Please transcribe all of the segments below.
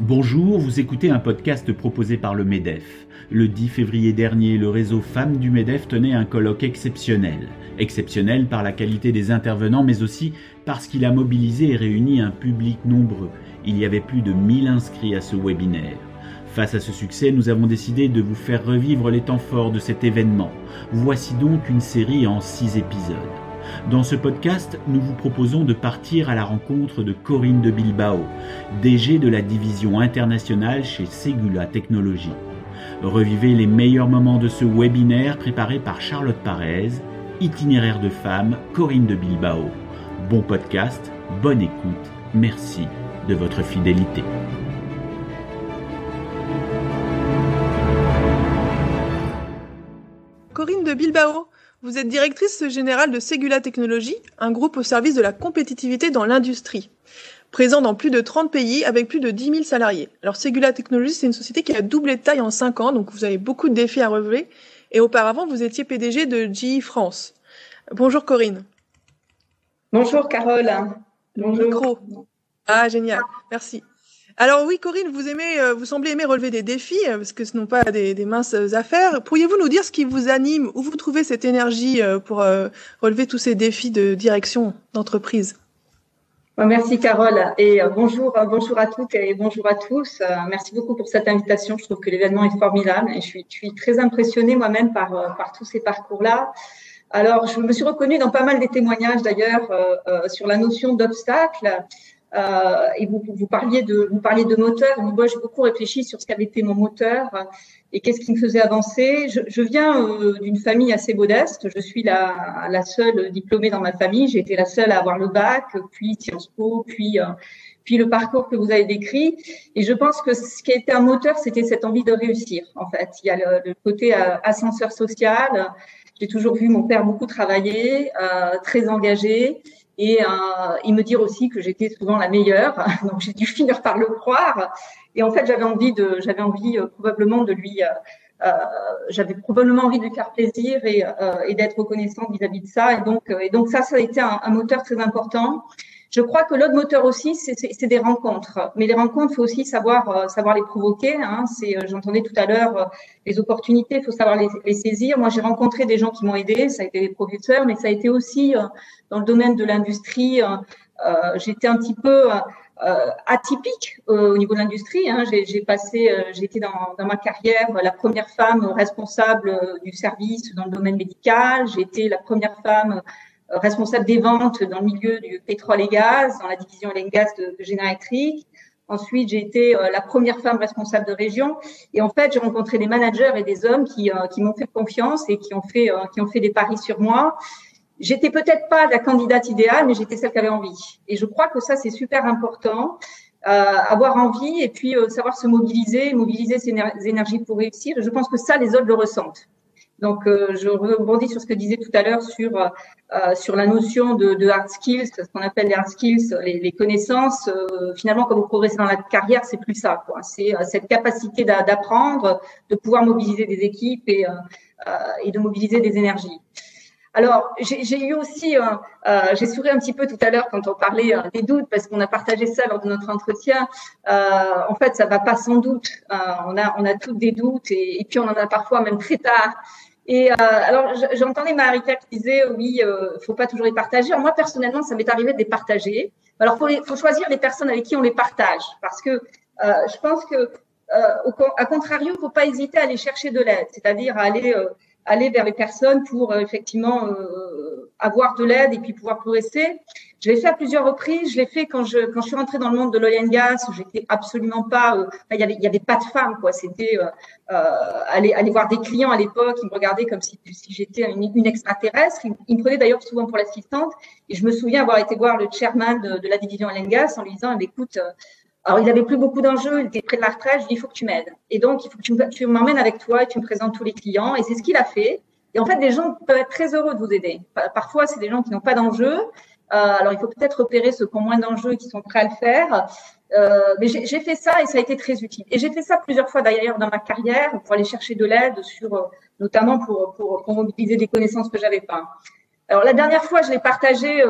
Bonjour, vous écoutez un podcast proposé par le MEDEF. Le 10 février dernier, le réseau Femmes du MEDEF tenait un colloque exceptionnel. Exceptionnel par la qualité des intervenants, mais aussi parce qu'il a mobilisé et réuni un public nombreux. Il y avait plus de 1000 inscrits à ce webinaire. Face à ce succès, nous avons décidé de vous faire revivre les temps forts de cet événement. Voici donc une série en 6 épisodes. Dans ce podcast, nous vous proposons de partir à la rencontre de Corinne de Bilbao, DG de la division internationale chez Segula Technologies. Revivez les meilleurs moments de ce webinaire préparé par Charlotte Parez, itinéraire de femme Corinne de Bilbao. Bon podcast, bonne écoute, merci de votre fidélité. Corinne de Bilbao, vous êtes directrice générale de Segula Technologies, un groupe au service de la compétitivité dans l'industrie, présent dans plus de 30 pays avec plus de 10 000 salariés. Alors Segula Technologies, c'est une société qui a doublé de taille en 5 ans, donc vous avez beaucoup de défis à relever. Et auparavant, vous étiez PDG de GE France. Bonjour Corinne. Bonjour Carole. Bonjour. Micro. Ah génial, merci. Alors oui, Corinne, vous aimez, euh, vous semblez aimer relever des défis euh, parce que ce ne sont pas des, minces affaires. Pourriez-vous nous dire ce qui vous anime, où vous trouvez cette énergie euh, pour relever tous ces défis de direction d'entreprise? Merci Carole et bonjour, à toutes et bonjour à tous. Merci beaucoup pour cette invitation. Je trouve que l'événement est formidable et je suis, très impressionnée moi-même par, par tous ces parcours-là. Alors, je me suis reconnue dans pas mal des témoignages d'ailleurs sur la notion d'obstacle. Euh, et vous, vous, parliez de, vous parliez de moteur. Moi, j'ai beaucoup réfléchi sur ce qu'avait été mon moteur et qu'est-ce qui me faisait avancer. Je, je viens euh, d'une famille assez modeste. Je suis la, la, seule diplômée dans ma famille. J'ai été la seule à avoir le bac, puis Sciences Po, puis euh, puis le parcours que vous avez décrit. Et je pense que ce qui a été un moteur, c'était cette envie de réussir. En fait, il y a le, le côté ascenseur social. J'ai toujours vu mon père beaucoup travailler, très engagé et euh, il me dire aussi que j'étais souvent la meilleure. Donc j'ai dû finir par le croire. Et en fait, j'avais envie de, j'avais envie euh, probablement de lui, euh, euh, j'avais probablement envie de lui faire plaisir et, euh, et d'être reconnaissante vis-à-vis de ça. Et donc, et donc ça, ça a été un moteur très important. Je crois que l'autre moteur aussi, c'est des rencontres. Mais les rencontres, faut aussi savoir euh, savoir les provoquer. Hein. Euh, j'entendais tout à l'heure euh, les opportunités, il faut savoir les, les saisir. Moi, j'ai rencontré des gens qui m'ont aidé. Ça a été des professeurs, mais ça a été aussi dans le domaine de l'industrie. J'étais un petit peu atypique au niveau de l'industrie. Hein. J'ai passé, j'ai été dans, dans, ma carrière la première femme responsable du service dans le domaine médical. J'ai été la première femme responsable des ventes dans le milieu du pétrole et gaz, dans la division et gaz de, de Général Electric. Ensuite, j'ai été euh, la première femme responsable de région. Et en fait, j'ai rencontré des managers et des hommes qui, euh, qui m'ont fait confiance et qui ont fait, euh, qui ont fait des paris sur moi. J'étais peut-être pas la candidate idéale, mais j'étais celle qui avait envie. Et je crois que ça, c'est super important. avoir envie et puis savoir se mobiliser, mobiliser ses énergies pour réussir. Et je pense que ça, les autres le ressentent. Donc, euh, je rebondis sur ce que disait tout à l'heure sur euh, sur la notion de, hard skills, ce qu'on appelle les hard skills, les, connaissances. Euh, finalement, quand vous progressez dans la carrière, c'est plus ça. C'est cette capacité d'apprendre, de pouvoir mobiliser des équipes et et de mobiliser des énergies. Alors, j'ai eu aussi, euh, j'ai souri un petit peu tout à l'heure quand on parlait euh, des doutes, parce qu'on a partagé ça lors de notre entretien. Euh, en fait, ça va pas sans doute. on a, on a toutes des doutes, et, puis on en a parfois même très tard. Et euh, alors, j'entendais Marika qui disait oui, euh, faut pas toujours les partager. Moi personnellement, ça m'est arrivé de les partager. Alors, faut, faut choisir les personnes avec qui on les partage, parce que euh, je pense que, euh, au, à contrario, faut pas hésiter à aller chercher de l'aide, c'est-à-dire à aller euh, aller vers les personnes pour effectivement avoir de l'aide et puis pouvoir progresser. Je l'ai fait à plusieurs reprises. Je l'ai fait quand je quand je suis rentrée dans le monde de l'oil and gas. J'étais absolument pas. Euh, il y avait il y avait pas de femmes quoi. C'était euh, euh, aller aller voir des clients à l'époque. Ils me regardaient comme si, si j'étais une, une, extraterrestre. Ils, me prenaient d'ailleurs souvent pour l'assistante. Et je me souviens avoir été voir le chairman de, de la division oil and gas en lui disant écoute. Euh, alors, il avait plus beaucoup d'enjeux, il était près de la retraite. Je lui il faut que tu m'aides. Et donc, il faut que tu, m'emmènes avec toi et tu me présentes tous les clients. Et c'est ce qu'il a fait. Et en fait, des gens peuvent être très heureux de vous aider. Parfois, c'est des gens qui n'ont pas d'enjeu. Euh, alors, il faut peut-être repérer ceux qui ont moins d'enjeux et qui sont prêts à le faire. Euh, mais j'ai fait ça et ça a été très utile. Et j'ai fait ça plusieurs fois d'ailleurs dans ma carrière pour aller chercher de l'aide sur, euh, notamment pour, pour, mobiliser des connaissances que j'avais pas. Alors la dernière fois, je l'ai partagé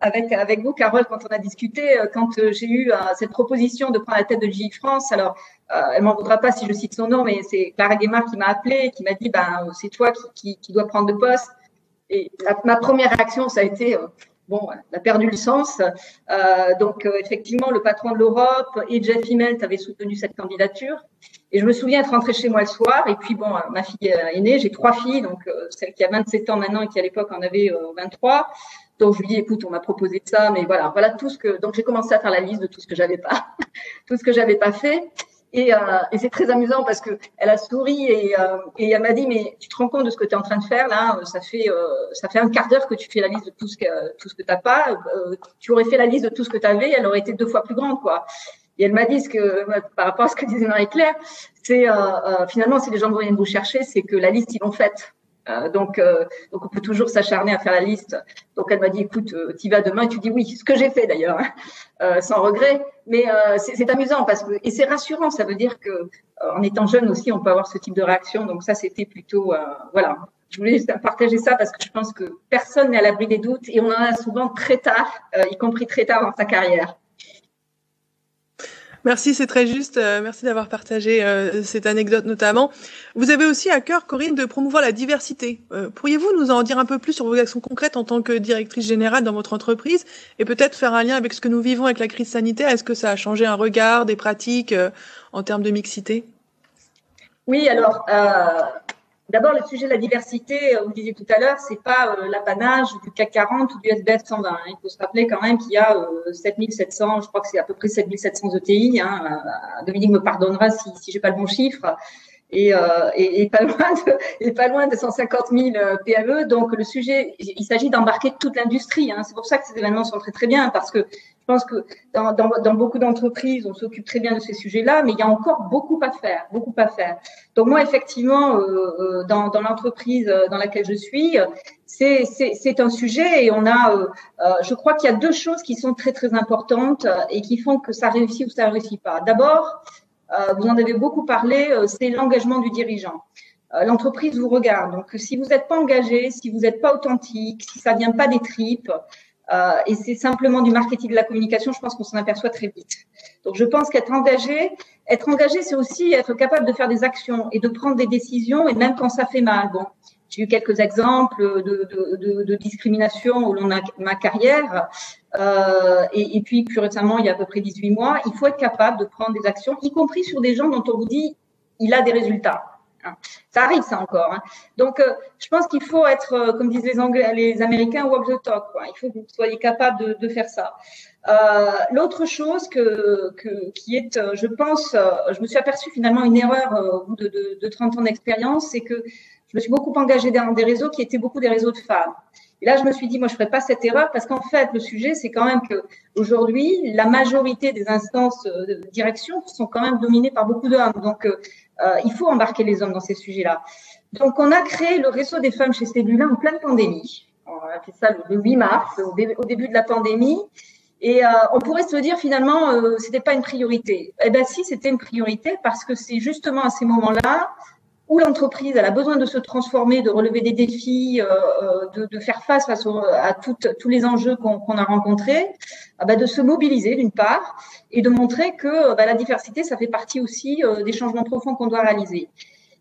avec avec vous, Carole, quand on a discuté, quand j'ai eu cette proposition de prendre la tête de GI France. Alors, elle m'en voudra pas si je cite son nom, mais c'est Clara Guémard qui m'a appelé, qui m'a dit, ben c'est toi qui, qui, qui, dois prendre le poste. Et ma première réaction, ça a été bon, elle a perdu le sens. Euh, donc, euh, effectivement, le patron de l'Europe et Jeff Immelt avaient soutenu cette candidature. Et je me souviens être rentrée chez moi le soir. Et puis, bon, ma fille est née. J'ai trois filles, donc euh, celle qui a 27 ans maintenant et qui à l'époque en avait 23. Donc, je lui dis, écoute, on m'a proposé ça, mais voilà, voilà tout ce que. Donc, j'ai commencé à faire la liste de tout ce que j'avais pas, tout ce que j'avais pas fait. Et, euh, et c'est très amusant parce que elle a souri et, euh, et elle m'a dit mais tu te rends compte de ce que tu es en train de faire là Ça fait euh, ça fait un quart d'heure que tu fais la liste de tout ce que tout ce que t'as pas. Euh, tu aurais fait la liste de tout ce que tu avais, elle aurait été deux fois plus grande quoi. Et elle m'a dit ce que par rapport à ce que disait Marie-Claire, c'est finalement si les gens viennent vous chercher, c'est que la liste ils l'ont faite. Euh, donc, euh, donc, on peut toujours s'acharner à faire la liste. Donc, elle m'a dit, écoute, euh, tu vas demain. Et tu dis oui, ce que j'ai fait d'ailleurs, hein, sans regret. Mais c'est amusant parce que et c'est rassurant. Ça veut dire que en étant jeune aussi, on peut avoir ce type de réaction. Donc ça, c'était plutôt voilà. Je voulais partager ça parce que je pense que personne n'est à l'abri des doutes et on en a souvent très tard, y compris très tard dans sa carrière. Merci, c'est très juste. Euh, merci d'avoir partagé euh, cette anecdote notamment. Vous avez aussi à cœur, Corinne, de promouvoir la diversité. Euh, pourriez-vous nous en dire un peu plus sur vos actions concrètes en tant que directrice générale dans votre entreprise et peut-être faire un lien avec ce que nous vivons avec la crise sanitaire? Est-ce que ça a changé un regard, des pratiques en termes de mixité? Oui, alors D'abord, le sujet de la diversité, euh, vous le disiez tout à l'heure, c'est pas euh, l'apanage du CAC 40 ou du SBF 120. Hein. Il faut se rappeler quand même qu'il y a 7700, euh, je crois que c'est à peu près 7700 ETI. Hein. Dominique me pardonnera si, si j'ai pas le bon chiffre. Et, et, et, pas loin de, et pas loin de 150 000 PME. Donc le sujet, il s'agit d'embarquer toute l'industrie. Hein. C'est pour ça que ces événements sont très très bien parce que je pense que dans, dans, dans beaucoup d'entreprises, on s'occupe très bien de ces sujets-là, mais il y a encore beaucoup à faire, beaucoup à faire. Donc moi, effectivement, euh, euh dans, dans l'entreprise euh, dans laquelle je suis, c'est un sujet et on a, euh, euh, je crois qu'il y a deux choses qui sont très très importantes et qui font que ça réussit ou ça réussit pas. D'abord, vous en avez beaucoup parlé, c'est l'engagement du dirigeant l'entreprise vous regarde. Donc, si vous n'êtes pas engagé, si vous n'êtes pas authentique, si ça vient pas des tripes, euh, et c'est simplement du marketing de la communication, je pense qu'on s'en aperçoit très vite. Donc je pense qu'être engagé, être engagé, c'est aussi être capable de faire des actions et de prendre des décisions, et même quand ça fait mal. Bon, j'ai eu quelques exemples de, discrimination au long de ma carrière. Euh, et, puis plus récemment, il y a à peu près 18 mois, il faut être capable de prendre des actions, y compris sur des gens dont on vous dit il a des résultats. Hein. Ça arrive, ça encore. Hein. Donc, euh, je pense qu'il faut être, euh, comme disent les Américains, walk the talk. Il faut que vous soyez capable de, faire ça. Euh, L'autre chose que, qui est, je pense, je me suis aperçue finalement une erreur au bout de, de, de 30 ans d'expérience, c'est que je me suis beaucoup engagée dans des réseaux qui étaient beaucoup des réseaux de femmes. Et là, je me suis dit, moi, je ferai pas cette erreur parce qu'en fait, le sujet, c'est quand même que aujourd'hui, la majorité des instances de direction sont quand même dominées par beaucoup d'hommes. Donc, euh, il faut embarquer les hommes dans ces sujets-là. Donc, on a créé le réseau des femmes chez Cellula en pleine pandémie. On a fait ça le 8 mars, au, début de la pandémie. Et euh, on pourrait se dire finalement, euh, c'était pas une priorité. Eh ben si, c'était une priorité parce que c'est justement à ces moments-là où l'entreprise a besoin de se transformer, de relever des défis, euh, euh de, faire face, à tous les enjeux qu'on a rencontrés, ah bah de se mobiliser d'une part et de montrer que bah, la diversité, ça fait partie aussi euh, des changements profonds qu'on doit réaliser.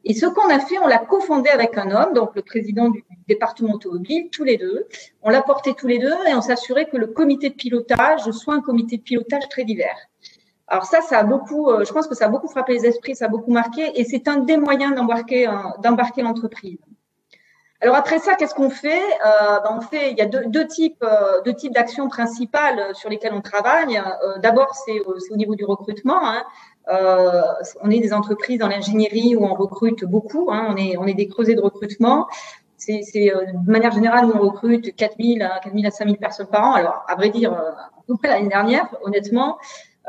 Et ce qu'on a fait, on l'a cofondé avec un homme, donc le président du département automobile, tous les deux. On l'a porté tous les deux et on s'assurait que le comité de pilotage soit un comité de pilotage très divers. Alors ça, ça a beaucoup, euh, je pense que ça a beaucoup frappé les esprits, ça a beaucoup marqué, et c'est un des moyens d'embarquer d'embarquer l'entreprise. Alors après ça, qu'est-ce qu'on fait? Euh, ben On fait, il y a deux, types, euh, deux types d'actions principales sur lesquelles on travaille. D'abord, c'est au niveau du recrutement. Hein. On est des entreprises dans l'ingénierie où on recrute beaucoup. Hein. On est, on est des creusets de recrutement. C'est de manière générale, on recrute 4000 à 4000 à 5000 personnes par an. Alors, à vrai dire, l'année dernière, honnêtement,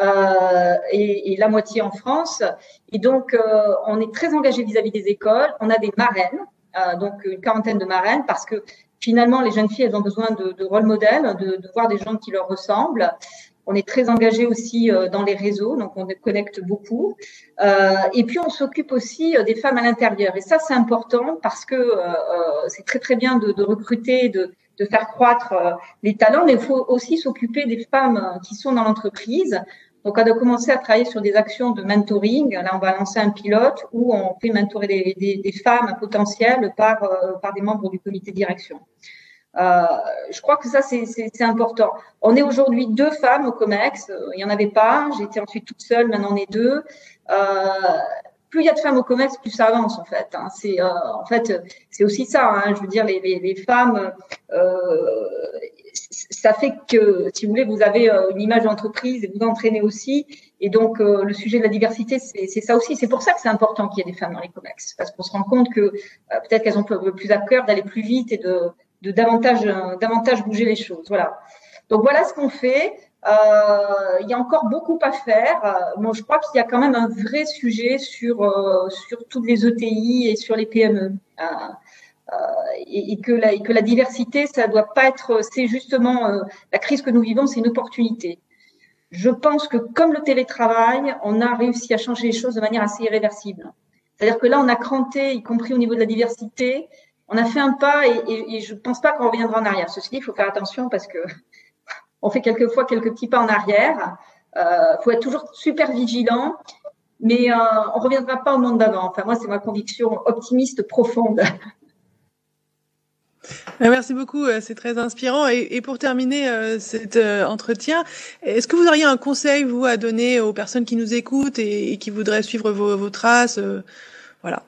euh, et, la moitié en France. Et donc, euh, on est très engagé vis-à-vis des écoles. On a des marraines, euh, donc une quarantaine de marraines, parce que finalement, les jeunes filles, elles ont besoin de, de rôle modèle, de, voir des gens qui leur ressemblent. On est très engagé aussi dans les réseaux, donc on connecte beaucoup. et puis on s'occupe aussi des femmes à l'intérieur. Et ça, c'est important parce que c'est très très bien de, recruter, de faire croître les talents, mais il faut aussi s'occuper des femmes qui sont dans l'entreprise. Donc, on a commencé à travailler sur des actions de mentoring. Là, on va lancer un pilote où on fait mentorer des, des, des femmes potentielles par, euh, par des membres du comité de direction. Euh, je crois que ça, c'est important. On est aujourd'hui deux femmes au COMEX. Il n'y en avait pas. J'étais ensuite toute seule. Maintenant, on est deux. Euh, plus il y a de femmes au COMEX, plus ça avance en fait. Hein. C'est euh, en fait c'est aussi ça. Hein. Je veux dire, les, les, les femmes, euh, ça fait que, si vous voulez, vous avez euh, une image d'entreprise et vous entraînez aussi. Et donc, euh, le sujet de la diversité, c'est ça aussi. C'est pour ça que c'est important qu'il y ait des femmes dans les COMEX, parce qu'on se rend compte que euh, peut-être qu'elles ont plus à cœur d'aller plus vite et de, davantage, bouger les choses. Voilà. Donc voilà ce qu'on fait. il y a encore beaucoup à faire. Moi, je crois qu'il y a quand même un vrai sujet sur sur toutes les ETI et sur les PME. Et, que la, diversité, ça doit pas être, c'est justement euh, la crise que nous vivons, c'est une opportunité. Je pense que comme le télétravail, on a réussi à changer les choses de manière assez irréversible. C'est-à-dire que là, on a cranté, y compris au niveau de la diversité, on a fait un pas et, je pense pas qu'on reviendra en arrière. Ceci dit, il faut faire attention parce que on fait quelquefois quelques petits pas en arrière. Euh, faut être toujours super vigilant, mais euh, on reviendra pas au monde d'avant. Enfin, moi, c'est ma conviction optimiste profonde. Euh, merci beaucoup, euh, c'est très inspirant. Et, pour terminer euh, cet entretien, est-ce que vous auriez un conseil, vous, à donner aux personnes qui nous écoutent et, qui voudraient suivre vos, traces Voilà.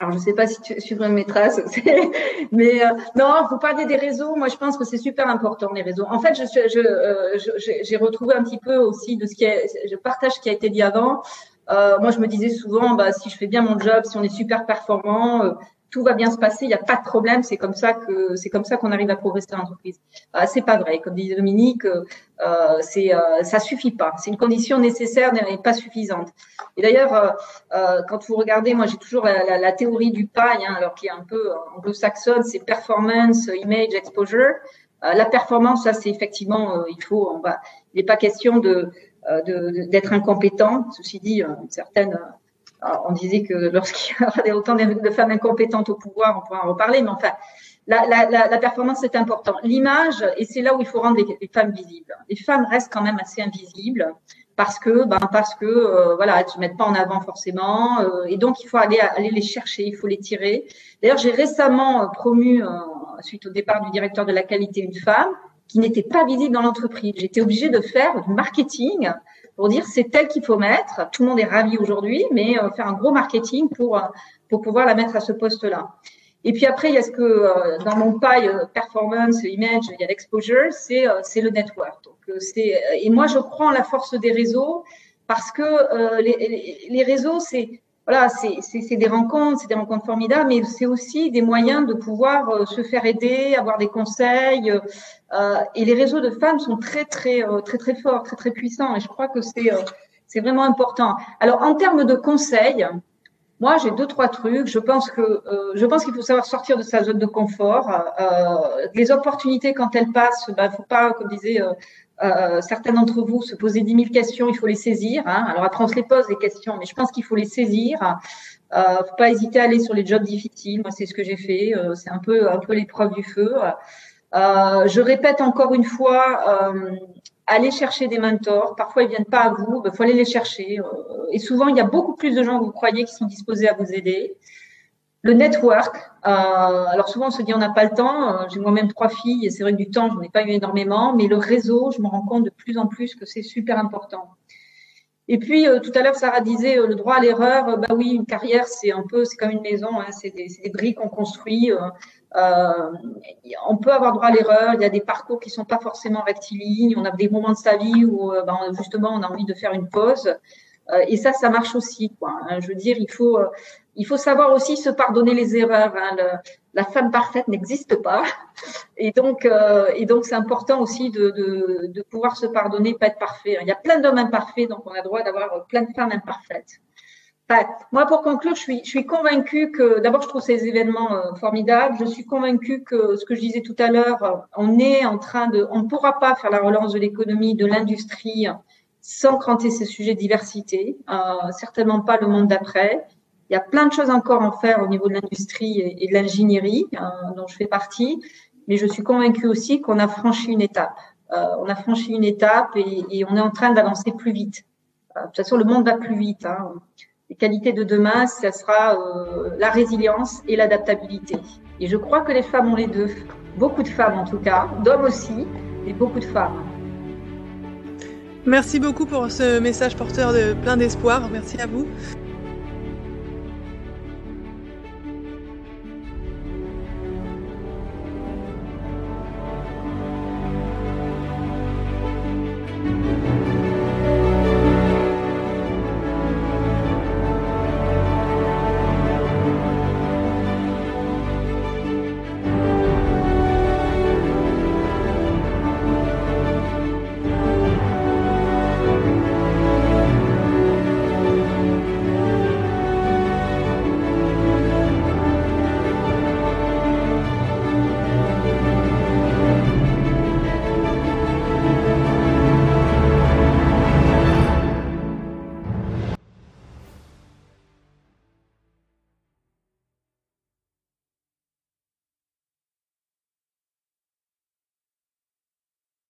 Alors, je ne sais pas si tu suivrais mes traces, mais non, vous parlez des réseaux. Moi, je pense que c'est super important, les réseaux. En fait, je, je, j'ai retrouvé un petit peu aussi de ce qui est, je partage ce qui a été dit avant. moi, je me disais souvent, bah, si je fais bien mon job, si on est super performant, tout va bien se passer, il n'y a pas de problème, c'est comme ça que c'est comme ça qu'on arrive à progresser dans l'entreprise. Ah, c'est pas vrai, comme disait Dominique, euh, c'est euh, ça suffit pas. C'est une condition nécessaire mais pas suffisante. Et d'ailleurs, euh, euh, quand vous regardez, moi j'ai toujours la, la, la, théorie du paille, hein, alors qui est un peu anglo-saxonne, c'est performance, image, exposure. la performance, ça c'est effectivement, il faut, on va, il n'est pas question de d'être incompétent. Ceci dit, une certaine on disait que lorsqu'il y avait autant de femmes incompétentes au pouvoir, on pourrait en reparler, mais enfin, la, la, la, performance c'est important. L'image, et c'est là où il faut rendre les, femmes visibles. Les femmes restent quand même assez invisibles parce que, ben, parce que, euh, voilà, elles se mettent pas en avant forcément, euh, et donc il faut aller aller les chercher, il faut les tirer. D'ailleurs, j'ai récemment euh, promu, suite au départ du directeur de la qualité, une femme qui n'était pas visible dans l'entreprise. J'étais obligée de faire du marketing pour dire c'est tel qu'il faut mettre. Tout le monde est ravi aujourd'hui, mais euh, faire un gros marketing pour euh, pour pouvoir la mettre à ce poste-là. Et puis après, il y a ce que euh, dans mon paille performance, image, il y a l'exposure, c'est c'est le network. Et moi je crois en la force des réseaux parce que les, les réseaux c'est voilà, c'est des rencontres, c'est des rencontres formidables, mais c'est aussi des moyens de pouvoir euh, se faire aider, avoir des conseils. Euh, et les réseaux de femmes sont très, très, euh, très, très forts, très, très puissants. Et je crois que c'est c'est vraiment important. Alors, en termes de conseils, moi, j'ai deux, trois trucs. Je pense que je pense qu'il faut savoir sortir de sa zone de confort. les opportunités, quand elles passent, il ben, faut pas, comme disait euh, certains d'entre vous se poser 10 000 questions, il faut les saisir. Hein. Alors après, on se les pose les questions, mais je pense qu'il faut les saisir. Euh, faut pas hésiter à aller sur les jobs difficiles. Moi, c'est ce que j'ai fait. Euh, c'est un peu un peu l'épreuve du feu. Euh, je répète encore une fois, euh, allez chercher des mentors. Parfois, ils viennent pas à vous. Il faut aller les chercher. et souvent, il y a beaucoup plus de gens que vous croyez qui sont disposés à vous aider. Le network. Euh, alors souvent on se dit on n'a pas le temps. Euh, j'ai moi-même trois filles et c'est vrai que du temps je n'en ai pas eu énormément, mais le réseau, je me rends compte de plus en plus que c'est super important. Et puis euh, tout à l'heure Sarah disait le droit à l'erreur. bah oui, une carrière c'est un peu, comme une maison, hein, c'est des, briques qu'on construit. On peut avoir droit à l'erreur. Il y a des parcours qui sont pas forcément rectilignes. On a des moments de sa vie où ben, justement on a envie de faire une pause. et ça, ça marche aussi. Quoi. Hein. Je veux dire, il faut il faut savoir aussi se pardonner les erreurs. Hein. la femme parfaite n'existe pas, et donc euh, et donc c'est important aussi de, de, de, pouvoir se pardonner, pas être parfait. Il y a plein d'hommes imparfaits, donc on a droit d'avoir plein de femmes imparfaites. Moi, pour conclure, je suis, je suis convaincue que, d'abord, je trouve ces événements euh, formidables. Je suis convaincue que ce que je disais tout à l'heure, euh, on est en train de, on ne pourra pas faire la relance de l'économie, de l'industrie, sans cranter ces sujets de diversité. Euh, certainement pas le monde d'après. Il y a plein de choses encore à faire au niveau de l'industrie et, de l'ingénierie, dont je fais partie. Mais je suis convaincue aussi qu'on a franchi une étape. on a franchi une étape et, et on est en train d'avancer plus vite. de toute façon, le monde va plus vite. Hein qualités de demain, ce sera euh, la résilience et l'adaptabilité. Et je crois que les femmes ont les deux. Beaucoup de femmes en tout cas, d'hommes aussi, et beaucoup de femmes. Merci beaucoup pour ce message porteur de plein d'espoir. Merci à vous.